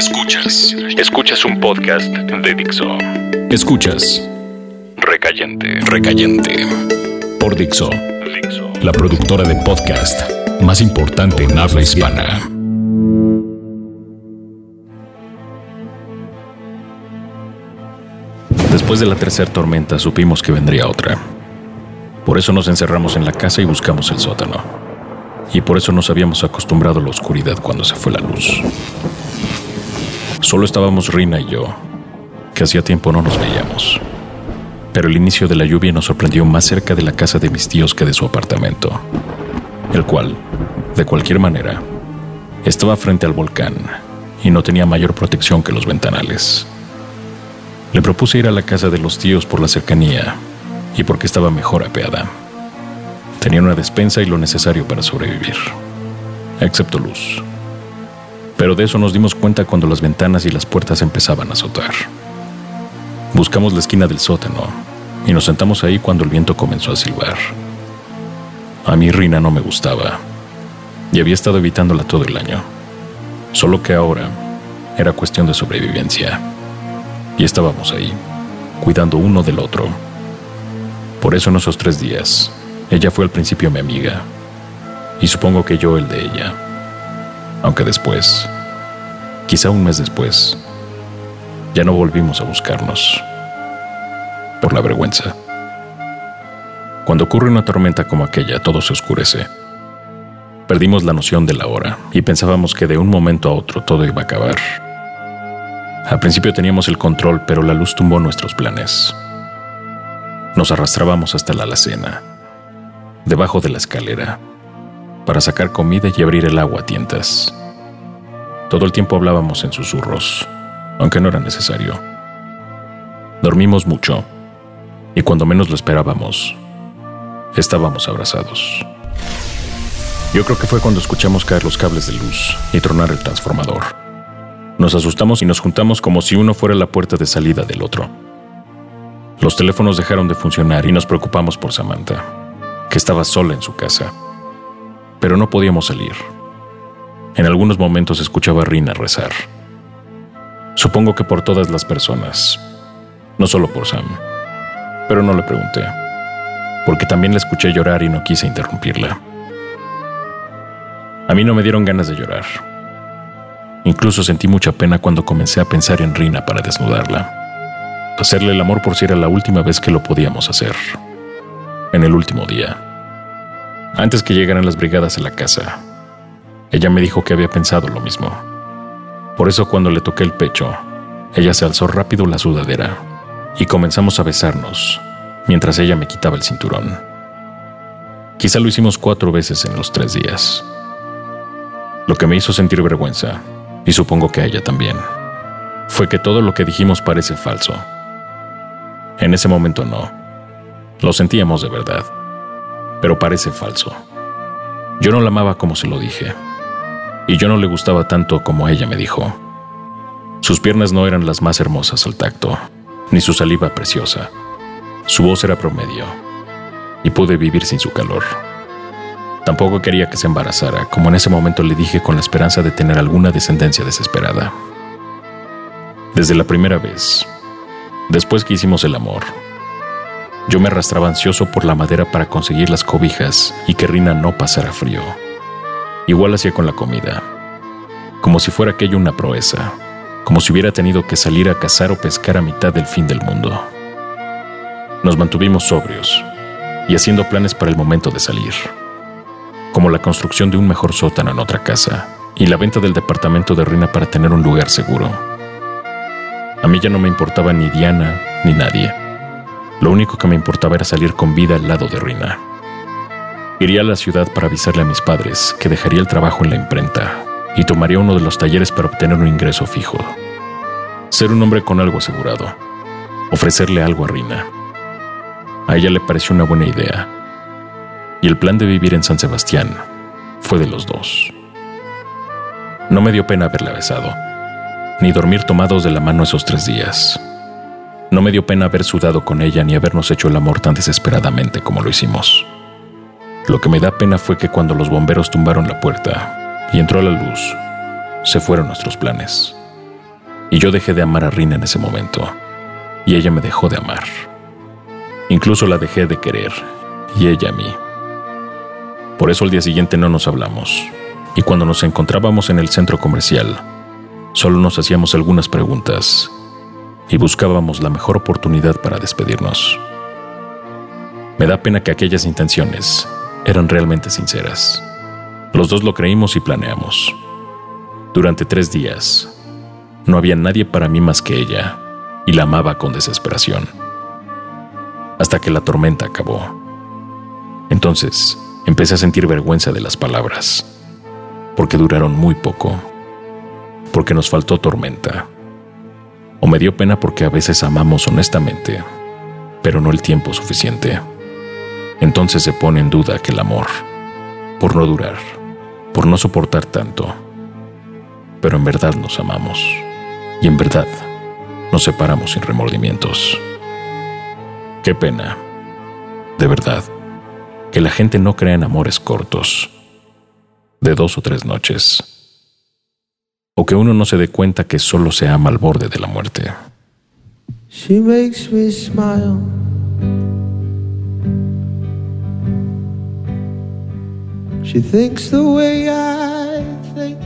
Escuchas. Escuchas un podcast de Dixo. Escuchas. Recayente. Recayente. Por Dixo. La productora de podcast más importante en habla hispana. Después de la tercera tormenta supimos que vendría otra. Por eso nos encerramos en la casa y buscamos el sótano. Y por eso nos habíamos acostumbrado a la oscuridad cuando se fue la luz. Solo estábamos Rina y yo, que hacía tiempo no nos veíamos. Pero el inicio de la lluvia nos sorprendió más cerca de la casa de mis tíos que de su apartamento, el cual, de cualquier manera, estaba frente al volcán y no tenía mayor protección que los ventanales. Le propuse ir a la casa de los tíos por la cercanía y porque estaba mejor apeada. Tenía una despensa y lo necesario para sobrevivir, excepto luz. Pero de eso nos dimos cuenta cuando las ventanas y las puertas empezaban a azotar. Buscamos la esquina del sótano y nos sentamos ahí cuando el viento comenzó a silbar. A mí Rina no me gustaba y había estado evitándola todo el año. Solo que ahora era cuestión de sobrevivencia. Y estábamos ahí, cuidando uno del otro. Por eso en esos tres días, ella fue al principio mi amiga, y supongo que yo el de ella. Aunque después, quizá un mes después, ya no volvimos a buscarnos. Por la vergüenza. Cuando ocurre una tormenta como aquella, todo se oscurece. Perdimos la noción de la hora y pensábamos que de un momento a otro todo iba a acabar. Al principio teníamos el control, pero la luz tumbó nuestros planes. Nos arrastrábamos hasta la alacena, debajo de la escalera, para sacar comida y abrir el agua a tientas. Todo el tiempo hablábamos en susurros, aunque no era necesario. Dormimos mucho, y cuando menos lo esperábamos, estábamos abrazados. Yo creo que fue cuando escuchamos caer los cables de luz y tronar el transformador. Nos asustamos y nos juntamos como si uno fuera la puerta de salida del otro. Los teléfonos dejaron de funcionar y nos preocupamos por Samantha, que estaba sola en su casa. Pero no podíamos salir. En algunos momentos escuchaba a Rina rezar. Supongo que por todas las personas, no solo por Sam. Pero no le pregunté, porque también la escuché llorar y no quise interrumpirla. A mí no me dieron ganas de llorar. Incluso sentí mucha pena cuando comencé a pensar en Rina para desnudarla. Hacerle el amor por si era la última vez que lo podíamos hacer. En el último día. Antes que llegaran las brigadas a la casa, ella me dijo que había pensado lo mismo. Por eso cuando le toqué el pecho, ella se alzó rápido la sudadera y comenzamos a besarnos mientras ella me quitaba el cinturón. Quizá lo hicimos cuatro veces en los tres días. Lo que me hizo sentir vergüenza y supongo que a ella también, fue que todo lo que dijimos parece falso. En ese momento no. Lo sentíamos de verdad, pero parece falso. Yo no la amaba como se lo dije, y yo no le gustaba tanto como ella me dijo. Sus piernas no eran las más hermosas al tacto, ni su saliva preciosa. Su voz era promedio, y pude vivir sin su calor. Tampoco quería que se embarazara, como en ese momento le dije con la esperanza de tener alguna descendencia desesperada. Desde la primera vez, después que hicimos el amor, yo me arrastraba ansioso por la madera para conseguir las cobijas y que Rina no pasara frío. Igual hacía con la comida, como si fuera aquello una proeza, como si hubiera tenido que salir a cazar o pescar a mitad del fin del mundo. Nos mantuvimos sobrios y haciendo planes para el momento de salir como la construcción de un mejor sótano en otra casa y la venta del departamento de Rina para tener un lugar seguro. A mí ya no me importaba ni Diana ni nadie. Lo único que me importaba era salir con vida al lado de Rina. Iría a la ciudad para avisarle a mis padres que dejaría el trabajo en la imprenta y tomaría uno de los talleres para obtener un ingreso fijo. Ser un hombre con algo asegurado. Ofrecerle algo a Rina. A ella le pareció una buena idea y el plan de vivir en San Sebastián fue de los dos. No me dio pena haberla besado, ni dormir tomados de la mano esos tres días. No me dio pena haber sudado con ella ni habernos hecho el amor tan desesperadamente como lo hicimos. Lo que me da pena fue que cuando los bomberos tumbaron la puerta y entró la luz, se fueron nuestros planes. Y yo dejé de amar a Rina en ese momento, y ella me dejó de amar. Incluso la dejé de querer, y ella a mí. Por eso al día siguiente no nos hablamos, y cuando nos encontrábamos en el centro comercial, solo nos hacíamos algunas preguntas y buscábamos la mejor oportunidad para despedirnos. Me da pena que aquellas intenciones eran realmente sinceras. Los dos lo creímos y planeamos. Durante tres días, no había nadie para mí más que ella, y la amaba con desesperación. Hasta que la tormenta acabó. Entonces, empecé a sentir vergüenza de las palabras, porque duraron muy poco, porque nos faltó tormenta. O me dio pena porque a veces amamos honestamente, pero no el tiempo suficiente. Entonces se pone en duda aquel amor, por no durar, por no soportar tanto. Pero en verdad nos amamos, y en verdad nos separamos sin remordimientos. Qué pena, de verdad, que la gente no crea en amores cortos, de dos o tres noches o que uno no se dé cuenta que solo se ama al borde de la muerte. She makes me smile. She thinks the way I think.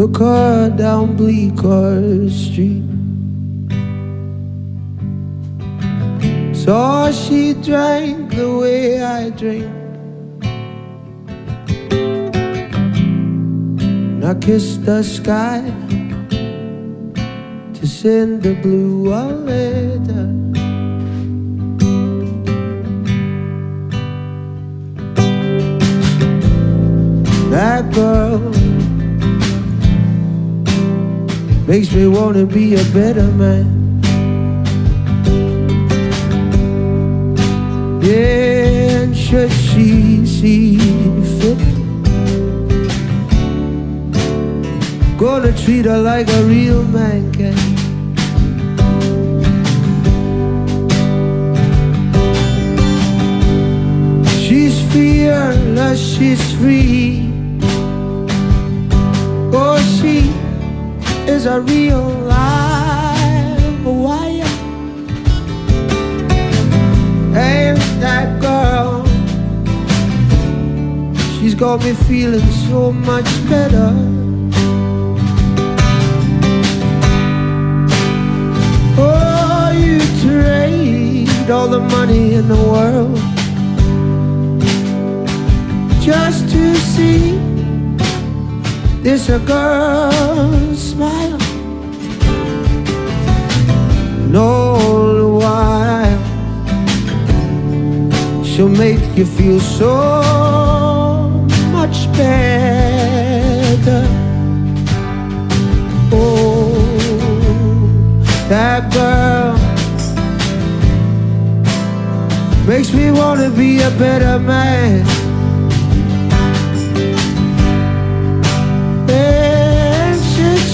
Took her down Bleecker Street. Saw she drank the way I drink. And I kissed the sky to send the blue a letter. Makes me wanna be a better man. Yeah, and should she see fit, gonna treat her like a real man can. She's fearless, she's free. Oh, she is a real live wire. And that girl, she's got me feeling so much better. Oh, you trade all the money in the world just to see this a girl make you feel so much better Oh, that girl Makes me wanna be a better man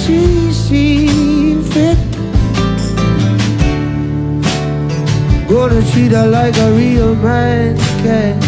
she see fit. Gonna treat her like a real man okay.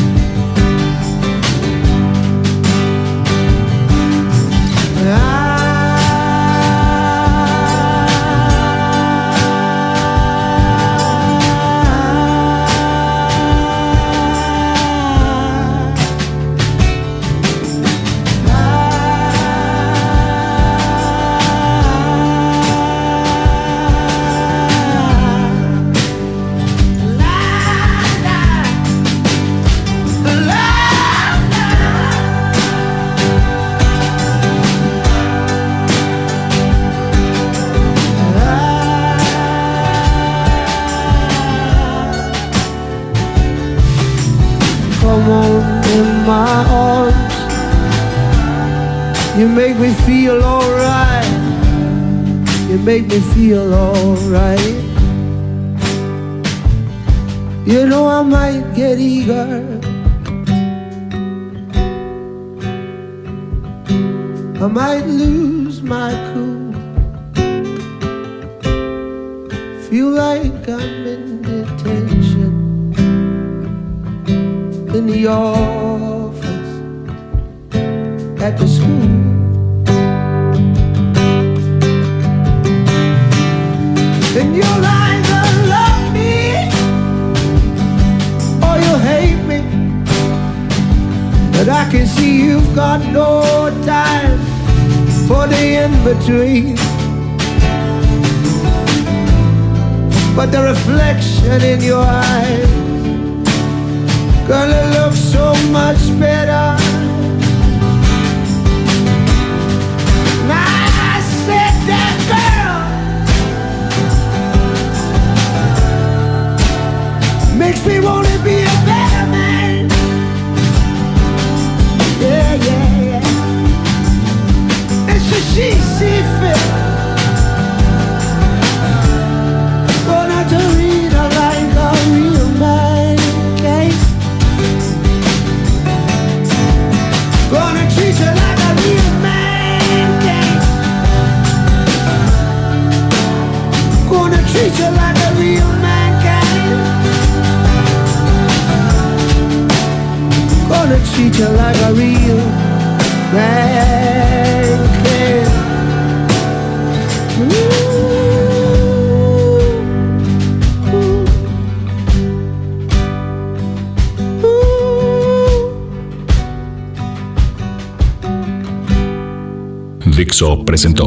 You make me feel alright. You make me feel alright. You know I might get eager. I might lose my cool. Feel like I'm in detention in the office at the school. But I can see you've got no time for the in between. But the reflection in your eyes gonna look so much better. I said that girl makes me wanna be treat you like a real man can. Ooh, ooh, ooh. Dixo presentó